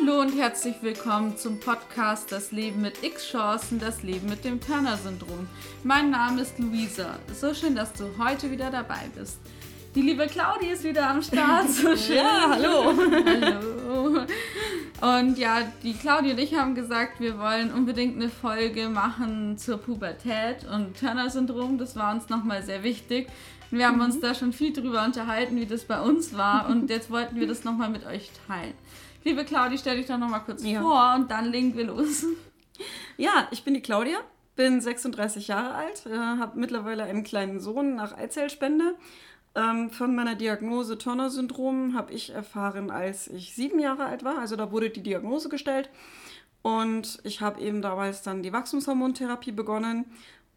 Hallo und herzlich willkommen zum Podcast Das Leben mit X-Chancen, das Leben mit dem Turner-Syndrom. Mein Name ist Luisa. So schön, dass du heute wieder dabei bist. Die liebe Claudi ist wieder am Start. So schön. Ja, hallo. hallo. Und ja, die Claudi und ich haben gesagt, wir wollen unbedingt eine Folge machen zur Pubertät und Turner-Syndrom. Das war uns nochmal sehr wichtig. Wir haben mhm. uns da schon viel drüber unterhalten, wie das bei uns war. Und jetzt wollten wir das nochmal mit euch teilen. Liebe Claudia, stell dich doch noch mal kurz ja. vor und dann legen wir los. Ja, ich bin die Claudia, bin 36 Jahre alt, äh, habe mittlerweile einen kleinen Sohn nach Eizellspende. Ähm, von meiner Diagnose Turner-Syndrom habe ich erfahren, als ich sieben Jahre alt war. Also da wurde die Diagnose gestellt. Und ich habe eben damals dann die Wachstumshormontherapie begonnen.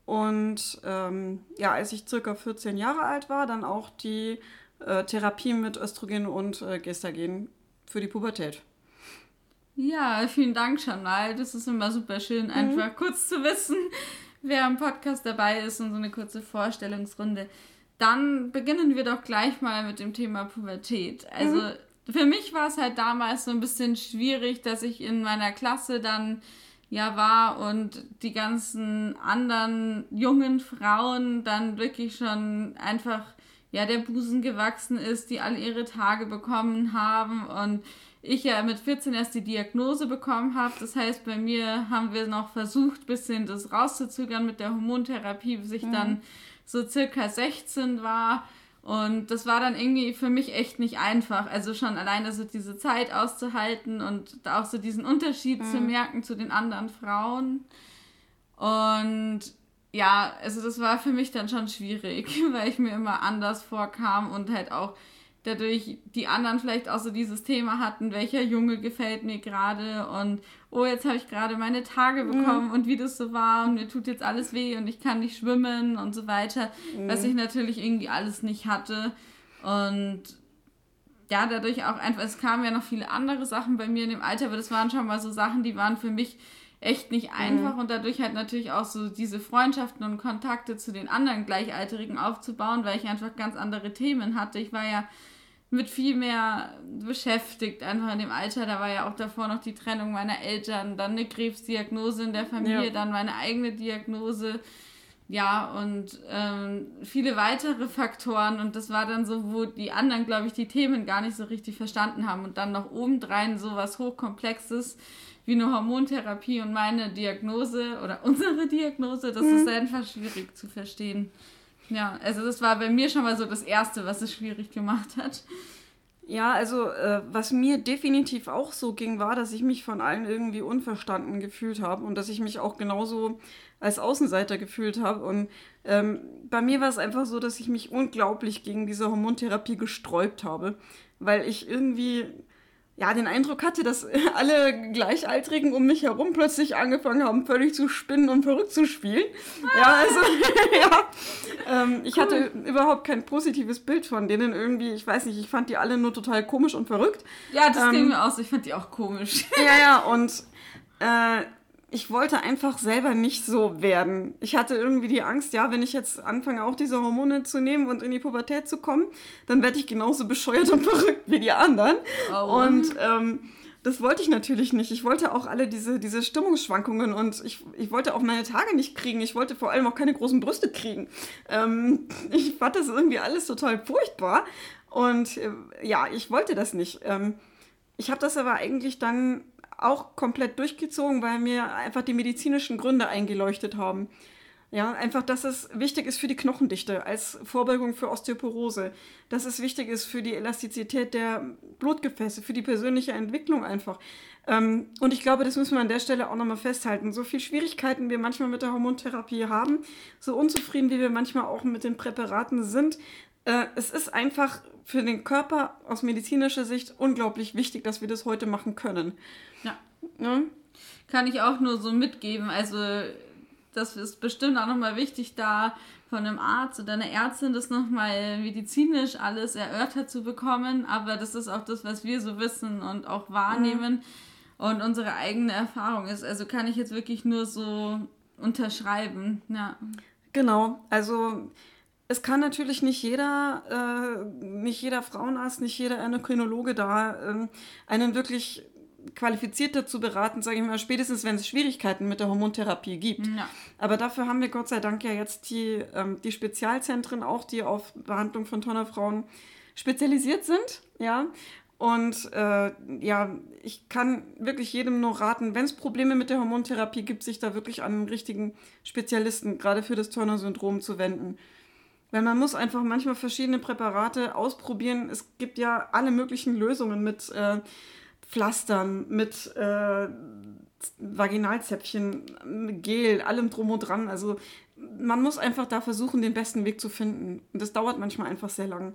Und ähm, ja, als ich circa 14 Jahre alt war, dann auch die äh, Therapie mit Östrogen und äh, Gestagen für die Pubertät. Ja, vielen Dank, Chantal. Das ist immer super schön, mhm. einfach mhm. kurz zu wissen, wer am Podcast dabei ist und so eine kurze Vorstellungsrunde. Dann beginnen wir doch gleich mal mit dem Thema Pubertät. Also mhm. für mich war es halt damals so ein bisschen schwierig, dass ich in meiner Klasse dann ja war und die ganzen anderen jungen Frauen dann wirklich schon einfach ja der Busen gewachsen ist, die alle ihre Tage bekommen haben und ich ja mit 14 erst die Diagnose bekommen habe. Das heißt, bei mir haben wir noch versucht, ein bisschen das rauszuzögern mit der Hormontherapie, bis ich mhm. dann so circa 16 war. Und das war dann irgendwie für mich echt nicht einfach. Also schon alleine so diese Zeit auszuhalten und auch so diesen Unterschied mhm. zu merken zu den anderen Frauen. Und ja, also das war für mich dann schon schwierig, weil ich mir immer anders vorkam und halt auch dadurch die anderen vielleicht auch so dieses Thema hatten, welcher Junge gefällt mir gerade und oh, jetzt habe ich gerade meine Tage mhm. bekommen mhm. und wie das so war und mir tut jetzt alles weh und ich kann nicht schwimmen und so weiter, mhm. was ich natürlich irgendwie alles nicht hatte und ja, dadurch auch einfach, es kamen ja noch viele andere Sachen bei mir in dem Alter, aber das waren schon mal so Sachen, die waren für mich echt nicht einfach mhm. und dadurch halt natürlich auch so diese Freundschaften und Kontakte zu den anderen Gleichaltrigen aufzubauen, weil ich einfach ganz andere Themen hatte. Ich war ja mit viel mehr beschäftigt, einfach in dem Alter. Da war ja auch davor noch die Trennung meiner Eltern, dann eine Krebsdiagnose in der Familie, ja. dann meine eigene Diagnose. Ja, und ähm, viele weitere Faktoren. Und das war dann so, wo die anderen, glaube ich, die Themen gar nicht so richtig verstanden haben. Und dann noch obendrein so was Hochkomplexes wie eine Hormontherapie und meine Diagnose oder unsere Diagnose, das mhm. ist einfach schwierig zu verstehen. Ja, also das war bei mir schon mal so das Erste, was es schwierig gemacht hat. Ja, also äh, was mir definitiv auch so ging, war, dass ich mich von allen irgendwie unverstanden gefühlt habe und dass ich mich auch genauso als Außenseiter gefühlt habe. Und ähm, bei mir war es einfach so, dass ich mich unglaublich gegen diese Hormontherapie gesträubt habe, weil ich irgendwie ja, den Eindruck hatte, dass alle Gleichaltrigen um mich herum plötzlich angefangen haben, völlig zu spinnen und verrückt zu spielen. Ja, also, ja. Ähm, ich cool. hatte überhaupt kein positives Bild von denen irgendwie. Ich weiß nicht, ich fand die alle nur total komisch und verrückt. Ja, das ähm, ging mir aus. Ich fand die auch komisch. Ja, ja, und äh, ich wollte einfach selber nicht so werden. Ich hatte irgendwie die Angst, ja, wenn ich jetzt anfange, auch diese Hormone zu nehmen und in die Pubertät zu kommen, dann werde ich genauso bescheuert und verrückt wie die anderen. Oh. Und ähm, das wollte ich natürlich nicht. Ich wollte auch alle diese, diese Stimmungsschwankungen und ich, ich wollte auch meine Tage nicht kriegen. Ich wollte vor allem auch keine großen Brüste kriegen. Ähm, ich fand das irgendwie alles total furchtbar. Und äh, ja, ich wollte das nicht. Ähm, ich habe das aber eigentlich dann auch komplett durchgezogen, weil mir einfach die medizinischen Gründe eingeleuchtet haben. Ja, einfach, dass es wichtig ist für die Knochendichte als Vorbeugung für Osteoporose, dass es wichtig ist für die Elastizität der Blutgefäße, für die persönliche Entwicklung einfach. Ähm, und ich glaube, das müssen wir an der Stelle auch nochmal festhalten. So viele Schwierigkeiten wir manchmal mit der Hormontherapie haben, so unzufrieden wie wir manchmal auch mit den Präparaten sind, äh, es ist einfach für den Körper aus medizinischer Sicht unglaublich wichtig, dass wir das heute machen können. Ja. ja? Kann ich auch nur so mitgeben. Also, das ist bestimmt auch nochmal wichtig, da von einem Arzt oder einer Ärztin das nochmal medizinisch alles erörtert zu bekommen. Aber das ist auch das, was wir so wissen und auch wahrnehmen mhm. und unsere eigene Erfahrung ist. Also kann ich jetzt wirklich nur so unterschreiben. Ja. Genau. Also es kann natürlich nicht jeder, äh, nicht jeder Frauenarzt, nicht jeder Endokrinologe da ähm, einen wirklich qualifizierter zu beraten, sage ich mal, spätestens wenn es Schwierigkeiten mit der Hormontherapie gibt. Ja. Aber dafür haben wir Gott sei Dank ja jetzt die, ähm, die Spezialzentren auch, die auf Behandlung von Tonnerfrauen spezialisiert sind. Ja. Und äh, ja, ich kann wirklich jedem nur raten, wenn es Probleme mit der Hormontherapie gibt, sich da wirklich an einen richtigen Spezialisten, gerade für das Turner-Syndrom, zu wenden. Weil man muss einfach manchmal verschiedene Präparate ausprobieren. Es gibt ja alle möglichen Lösungen mit äh, Pflastern, mit äh, Vaginalzäpfchen, Gel, allem drum und dran. Also man muss einfach da versuchen, den besten Weg zu finden. Und das dauert manchmal einfach sehr lang.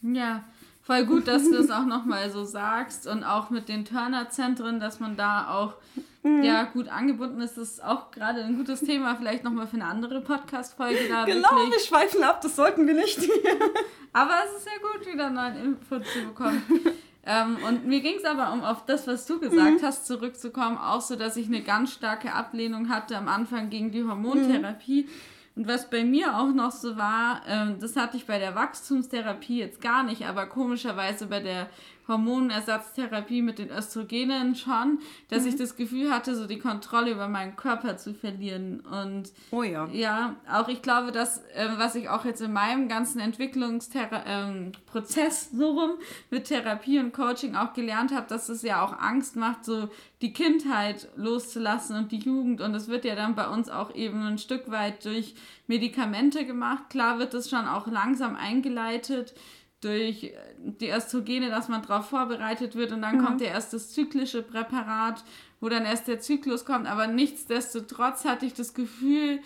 Ja, voll gut, dass du das auch nochmal so sagst und auch mit den Turner-Zentren, dass man da auch mhm. ja, gut angebunden ist. Das auch gerade ein gutes Thema, vielleicht nochmal für eine andere Podcast-Folge. Genau, wirklich. wir schweifen ab, das sollten wir nicht. aber es ist ja gut, wieder neuen Input zu bekommen. ähm, und mir ging es aber, um auf das, was du gesagt mhm. hast, zurückzukommen, auch so, dass ich eine ganz starke Ablehnung hatte am Anfang gegen die Hormontherapie. Mhm und was bei mir auch noch so war, ähm, das hatte ich bei der Wachstumstherapie jetzt gar nicht, aber komischerweise bei der Hormonersatztherapie mit den Östrogenen schon, dass mhm. ich das Gefühl hatte, so die Kontrolle über meinen Körper zu verlieren. Und oh ja. Ja, auch ich glaube, dass, äh, was ich auch jetzt in meinem ganzen Entwicklungsprozess ähm, so rum mit Therapie und Coaching auch gelernt habe, dass es ja auch Angst macht, so die Kindheit loszulassen und die Jugend. Und es wird ja dann bei uns auch eben ein Stück weit durch Medikamente gemacht. Klar wird es schon auch langsam eingeleitet durch die Östrogene, dass man darauf vorbereitet wird und dann mhm. kommt ja erst das zyklische Präparat, wo dann erst der Zyklus kommt. Aber nichtsdestotrotz hatte ich das Gefühl,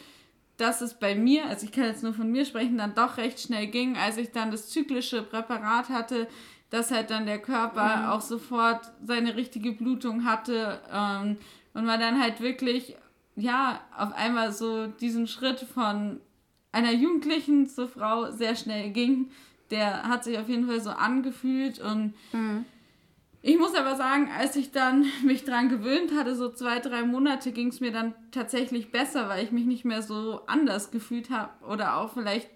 dass es bei mir, also ich kann jetzt nur von mir sprechen, dann doch recht schnell ging, als ich dann das zyklische Präparat hatte, dass halt dann der Körper mhm. auch sofort seine richtige Blutung hatte ähm, und man dann halt wirklich, ja, auf einmal so diesen Schritt von einer Jugendlichen zur Frau sehr schnell ging der hat sich auf jeden Fall so angefühlt und mhm. ich muss aber sagen, als ich dann mich dran gewöhnt hatte, so zwei, drei Monate, ging es mir dann tatsächlich besser, weil ich mich nicht mehr so anders gefühlt habe oder auch vielleicht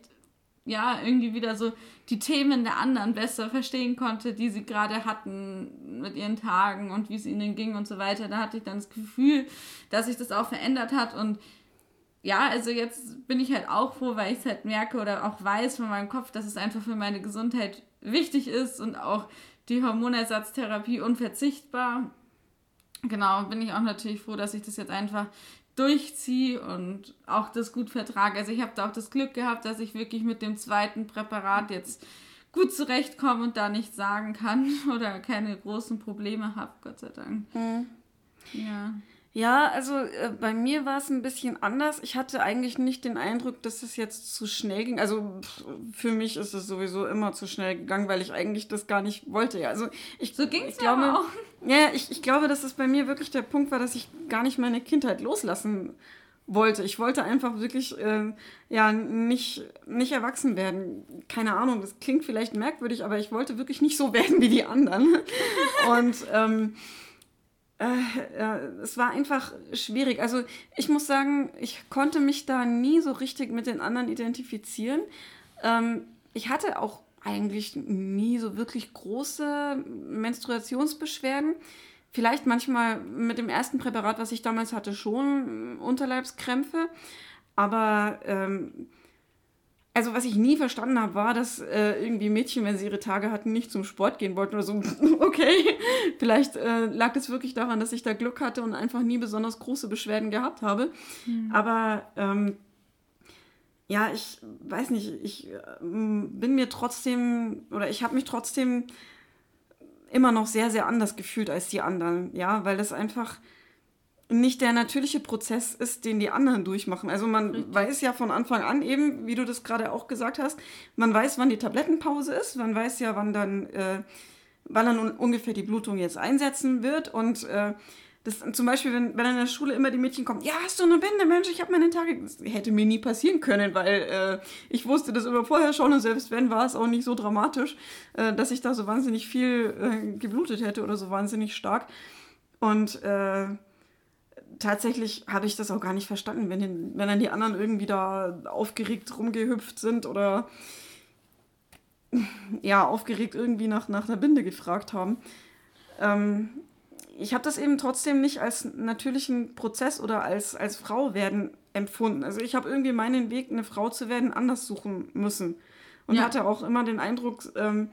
ja, irgendwie wieder so die Themen der anderen besser verstehen konnte, die sie gerade hatten mit ihren Tagen und wie es ihnen ging und so weiter. Da hatte ich dann das Gefühl, dass sich das auch verändert hat und ja, also jetzt bin ich halt auch froh, weil ich es halt merke oder auch weiß von meinem Kopf, dass es einfach für meine Gesundheit wichtig ist und auch die Hormonersatztherapie unverzichtbar. Genau, bin ich auch natürlich froh, dass ich das jetzt einfach durchziehe und auch das gut vertrage. Also ich habe da auch das Glück gehabt, dass ich wirklich mit dem zweiten Präparat jetzt gut zurechtkomme und da nichts sagen kann oder keine großen Probleme habe, Gott sei Dank. Mhm. Ja. Ja, also äh, bei mir war es ein bisschen anders. Ich hatte eigentlich nicht den Eindruck, dass es jetzt zu schnell ging. Also pff, für mich ist es sowieso immer zu schnell gegangen, weil ich eigentlich das gar nicht wollte. Also ich, so ging es glaube, auch. Ja, ich, ich glaube, dass es bei mir wirklich der Punkt war, dass ich gar nicht meine Kindheit loslassen wollte. Ich wollte einfach wirklich äh, ja nicht, nicht erwachsen werden. Keine Ahnung, das klingt vielleicht merkwürdig, aber ich wollte wirklich nicht so werden wie die anderen. Und ähm, äh, es war einfach schwierig. Also ich muss sagen, ich konnte mich da nie so richtig mit den anderen identifizieren. Ähm, ich hatte auch eigentlich nie so wirklich große Menstruationsbeschwerden. Vielleicht manchmal mit dem ersten Präparat, was ich damals hatte, schon Unterleibskrämpfe. Aber ähm, also was ich nie verstanden habe, war, dass äh, irgendwie Mädchen, wenn sie ihre Tage hatten, nicht zum Sport gehen wollten oder so. Okay, vielleicht äh, lag es wirklich daran, dass ich da Glück hatte und einfach nie besonders große Beschwerden gehabt habe. Mhm. Aber ähm, ja, ich weiß nicht, ich äh, bin mir trotzdem oder ich habe mich trotzdem immer noch sehr, sehr anders gefühlt als die anderen. Ja, weil das einfach nicht der natürliche Prozess ist, den die anderen durchmachen. Also man Richtig. weiß ja von Anfang an eben, wie du das gerade auch gesagt hast, man weiß, wann die Tablettenpause ist, man weiß ja, wann dann, äh, wann dann un ungefähr die Blutung jetzt einsetzen wird und äh, das, zum Beispiel, wenn, wenn in der Schule immer die Mädchen kommen, ja, hast du eine Binde, Mensch, ich habe meine Tage. Das hätte mir nie passieren können, weil äh, ich wusste das immer vorher schon und selbst wenn, war es auch nicht so dramatisch, äh, dass ich da so wahnsinnig viel äh, geblutet hätte oder so wahnsinnig stark. Und äh, tatsächlich habe ich das auch gar nicht verstanden, wenn, den, wenn dann die anderen irgendwie da aufgeregt rumgehüpft sind oder ja, aufgeregt irgendwie nach, nach der Binde gefragt haben. Ähm, ich habe das eben trotzdem nicht als natürlichen Prozess oder als, als Frau werden empfunden. Also ich habe irgendwie meinen Weg, eine Frau zu werden, anders suchen müssen. Und ja. hatte auch immer den Eindruck, ähm,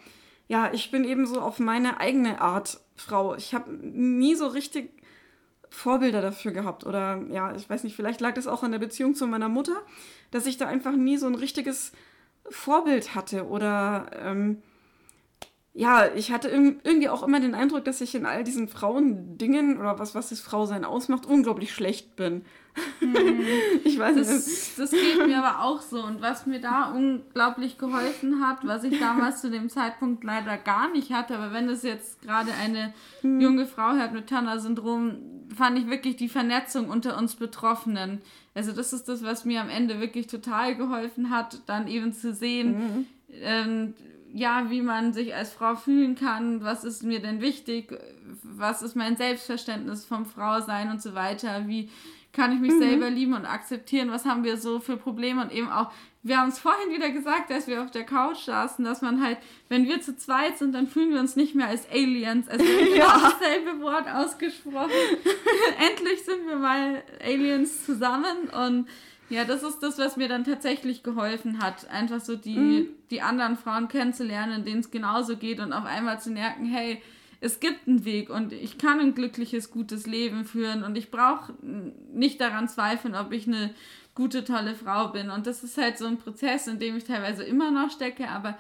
ja, ich bin eben so auf meine eigene Art Frau. Ich habe nie so richtig Vorbilder dafür gehabt. Oder ja, ich weiß nicht, vielleicht lag das auch an der Beziehung zu meiner Mutter, dass ich da einfach nie so ein richtiges Vorbild hatte. Oder ähm, ja, ich hatte irgendwie auch immer den Eindruck, dass ich in all diesen Frauendingen oder was, was das Frausein ausmacht, unglaublich schlecht bin. Hm. ich weiß nicht. Das, das geht mir aber auch so. Und was mir da unglaublich geholfen hat, was ich damals zu dem Zeitpunkt leider gar nicht hatte, aber wenn es jetzt gerade eine hm. junge Frau hat mit Turner-Syndrom, fand ich wirklich die Vernetzung unter uns Betroffenen. Also das ist das, was mir am Ende wirklich total geholfen hat, dann eben zu sehen, mhm. ähm, ja, wie man sich als Frau fühlen kann, was ist mir denn wichtig, was ist mein Selbstverständnis vom Frausein und so weiter, wie kann ich mich mhm. selber lieben und akzeptieren, was haben wir so für Probleme und eben auch, wir haben es vorhin wieder gesagt, als wir auf der Couch saßen, dass man halt, wenn wir zu zweit sind, dann fühlen wir uns nicht mehr als Aliens, also ja. dasselbe Wort ausgesprochen. Endlich sind wir mal Aliens zusammen und ja, das ist das, was mir dann tatsächlich geholfen hat. Einfach so die, mhm. die anderen Frauen kennenzulernen, denen es genauso geht und auf einmal zu merken, hey, es gibt einen Weg und ich kann ein glückliches, gutes Leben führen und ich brauche nicht daran zweifeln, ob ich eine gute, tolle Frau bin. Und das ist halt so ein Prozess, in dem ich teilweise immer noch stecke, aber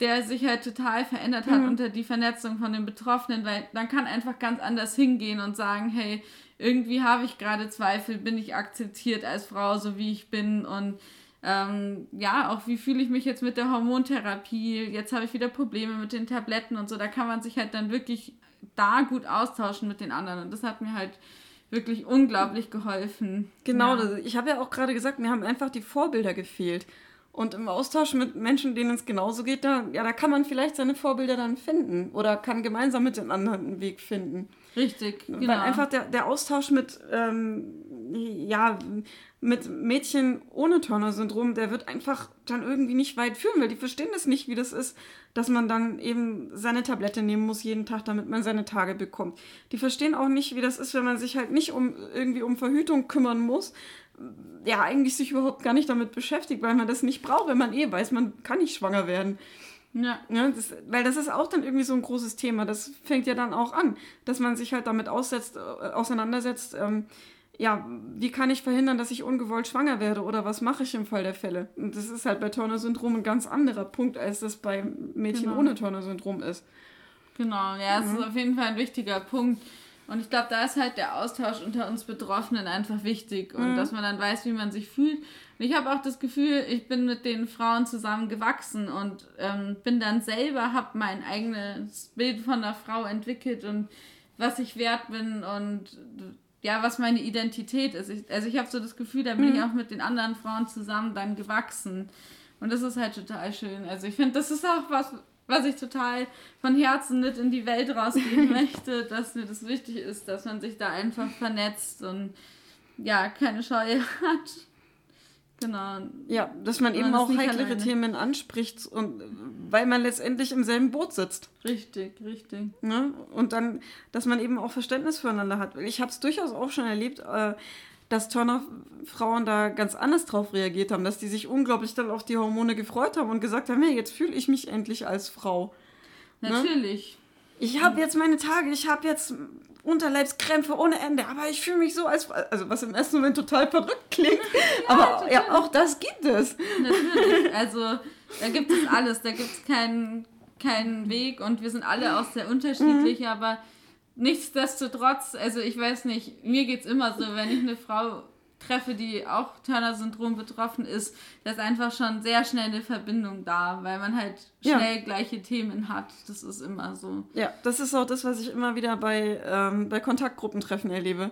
der sich halt total verändert hat mhm. unter die Vernetzung von den Betroffenen, weil dann kann einfach ganz anders hingehen und sagen, hey, irgendwie habe ich gerade Zweifel, bin ich akzeptiert als Frau, so wie ich bin und ähm, ja, auch wie fühle ich mich jetzt mit der Hormontherapie, jetzt habe ich wieder Probleme mit den Tabletten und so, da kann man sich halt dann wirklich da gut austauschen mit den anderen und das hat mir halt wirklich unglaublich geholfen. Genau, ja. ich habe ja auch gerade gesagt, mir haben einfach die Vorbilder gefehlt. Und im Austausch mit Menschen, denen es genauso geht, da, ja, da kann man vielleicht seine Vorbilder dann finden oder kann gemeinsam mit den anderen einen Weg finden. Richtig, genau. Weil einfach der, der Austausch mit, ähm, ja, mit Mädchen ohne Turner-Syndrom, der wird einfach dann irgendwie nicht weit führen, weil die verstehen das nicht, wie das ist, dass man dann eben seine Tablette nehmen muss jeden Tag, damit man seine Tage bekommt. Die verstehen auch nicht, wie das ist, wenn man sich halt nicht um irgendwie um Verhütung kümmern muss, ja, eigentlich sich überhaupt gar nicht damit beschäftigt, weil man das nicht braucht, wenn man eh weiß, man kann nicht schwanger werden. Ja. ja das, weil das ist auch dann irgendwie so ein großes Thema. Das fängt ja dann auch an, dass man sich halt damit aussetzt, äh, auseinandersetzt, ähm, ja, wie kann ich verhindern, dass ich ungewollt schwanger werde oder was mache ich im Fall der Fälle? Und das ist halt bei Turner-Syndrom ein ganz anderer Punkt, als das bei Mädchen genau. ohne Turner-Syndrom ist. Genau, ja, es mhm. ist auf jeden Fall ein wichtiger Punkt. Und ich glaube, da ist halt der Austausch unter uns Betroffenen einfach wichtig und mhm. dass man dann weiß, wie man sich fühlt. Und ich habe auch das Gefühl, ich bin mit den Frauen zusammen gewachsen und ähm, bin dann selber, habe mein eigenes Bild von der Frau entwickelt und was ich wert bin und ja, was meine Identität ist. Ich, also ich habe so das Gefühl, da bin mhm. ich auch mit den anderen Frauen zusammen dann gewachsen. Und das ist halt total schön. Also ich finde, das ist auch was, was ich total von Herzen mit in die Welt rausgeben möchte, dass mir das wichtig ist, dass man sich da einfach vernetzt und ja, keine Scheu hat. Genau. Ja, dass man, man eben auch heiklere alleine. Themen anspricht und weil man letztendlich im selben Boot sitzt. Richtig, richtig. Ne? Und dann, dass man eben auch Verständnis füreinander hat. Ich habe es durchaus auch schon erlebt, äh, dass Turner-Frauen da ganz anders drauf reagiert haben, dass die sich unglaublich dann auf die Hormone gefreut haben und gesagt haben, hey, jetzt fühle ich mich endlich als Frau. Ne? Natürlich. Ne? Ich habe jetzt meine Tage, ich habe jetzt Unterleibskrämpfe ohne Ende, aber ich fühle mich so als, also was im ersten Moment total verrückt klingt, ja, aber total. ja, auch das gibt es. Natürlich, also da gibt es alles, da gibt es keinen keinen Weg und wir sind alle auch sehr unterschiedlich, mhm. aber nichtsdestotrotz, also ich weiß nicht, mir geht es immer so, wenn ich eine Frau treffe, die auch Turner-Syndrom betroffen ist, da ist einfach schon sehr schnell eine Verbindung da, weil man halt schnell ja. gleiche Themen hat. Das ist immer so. Ja, das ist auch das, was ich immer wieder bei, ähm, bei Kontaktgruppentreffen erlebe.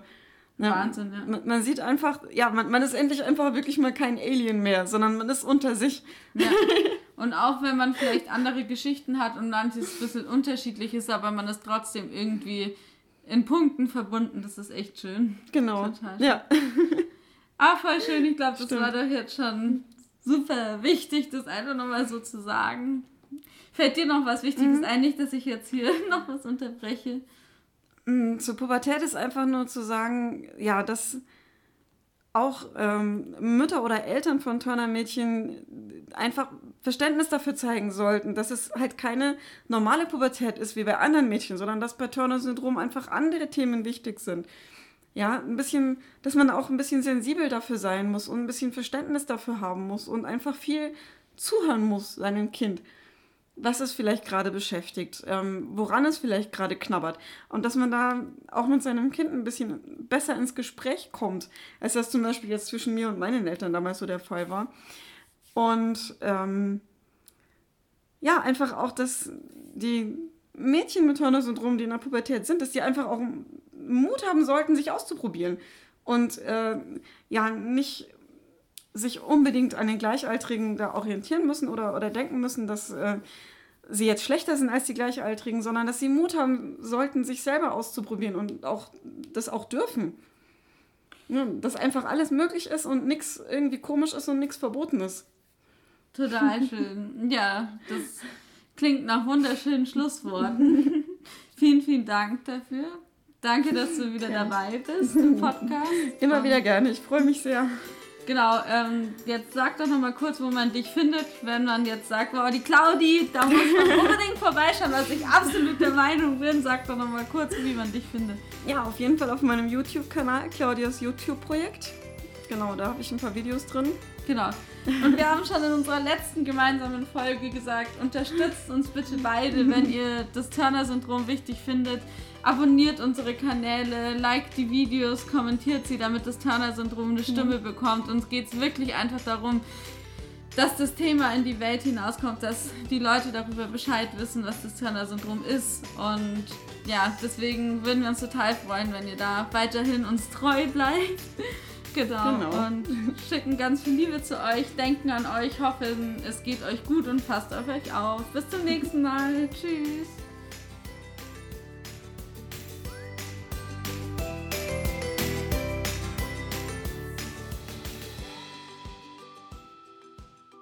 Ja, Wahnsinn, ja. Man, man, sieht einfach, ja, man, man ist endlich einfach wirklich mal kein Alien mehr, sondern man ist unter sich. Ja. Und auch wenn man vielleicht andere Geschichten hat und manches ein bisschen unterschiedlich ist, aber man ist trotzdem irgendwie in Punkten verbunden, das ist echt schön. Genau. Total. Ja. Ah, voll schön. Ich glaube, das Stimmt. war doch jetzt schon super wichtig, das einfach nochmal so zu sagen. Fällt dir noch was Wichtiges mhm. ein? Nicht, dass ich jetzt hier noch was unterbreche. Mm, zur Pubertät ist einfach nur zu sagen, ja, dass auch ähm, Mütter oder Eltern von Turnermädchen einfach Verständnis dafür zeigen sollten, dass es halt keine normale Pubertät ist wie bei anderen Mädchen, sondern dass bei Turner-Syndrom einfach andere Themen wichtig sind. Ja, ein bisschen, dass man auch ein bisschen sensibel dafür sein muss und ein bisschen Verständnis dafür haben muss und einfach viel zuhören muss seinem Kind was es vielleicht gerade beschäftigt, ähm, woran es vielleicht gerade knabbert. Und dass man da auch mit seinem Kind ein bisschen besser ins Gespräch kommt, als das zum Beispiel jetzt zwischen mir und meinen Eltern damals so der Fall war. Und ähm, ja, einfach auch, dass die Mädchen mit Turner-Syndrom, die in der Pubertät sind, dass die einfach auch Mut haben sollten, sich auszuprobieren. Und äh, ja, nicht sich unbedingt an den Gleichaltrigen da orientieren müssen oder, oder denken müssen, dass äh, sie jetzt schlechter sind als die Gleichaltrigen, sondern dass sie Mut haben sollten, sich selber auszuprobieren und auch das auch dürfen. Ja, dass einfach alles möglich ist und nichts irgendwie komisch ist und nichts verboten ist. Total schön. Ja, das klingt nach wunderschönen Schlussworten. vielen, vielen Dank dafür. Danke, dass du wieder gerne. dabei bist im Podcast. Immer wieder gerne. Ich freue mich sehr. Genau, ähm, jetzt sag doch nochmal kurz, wo man dich findet, wenn man jetzt sagt, wow, die Claudi, da muss man unbedingt vorbeischauen, was ich absolut der Meinung bin. Sag doch nochmal kurz, wie man dich findet. Ja, auf jeden Fall auf meinem YouTube-Kanal, Claudias YouTube-Projekt. Genau, da habe ich ein paar Videos drin. Genau. Und wir haben schon in unserer letzten gemeinsamen Folge gesagt, unterstützt uns bitte beide, wenn ihr das Turner-Syndrom wichtig findet abonniert unsere Kanäle, liked die Videos, kommentiert sie, damit das Turner-Syndrom eine Stimme mhm. bekommt. Uns geht es wirklich einfach darum, dass das Thema in die Welt hinauskommt, dass die Leute darüber Bescheid wissen, was das Turner-Syndrom ist. Und ja, deswegen würden wir uns total freuen, wenn ihr da weiterhin uns treu bleibt. genau. genau. Und schicken ganz viel Liebe zu euch, denken an euch, hoffen, es geht euch gut und passt auf euch auf. Bis zum nächsten Mal. Tschüss.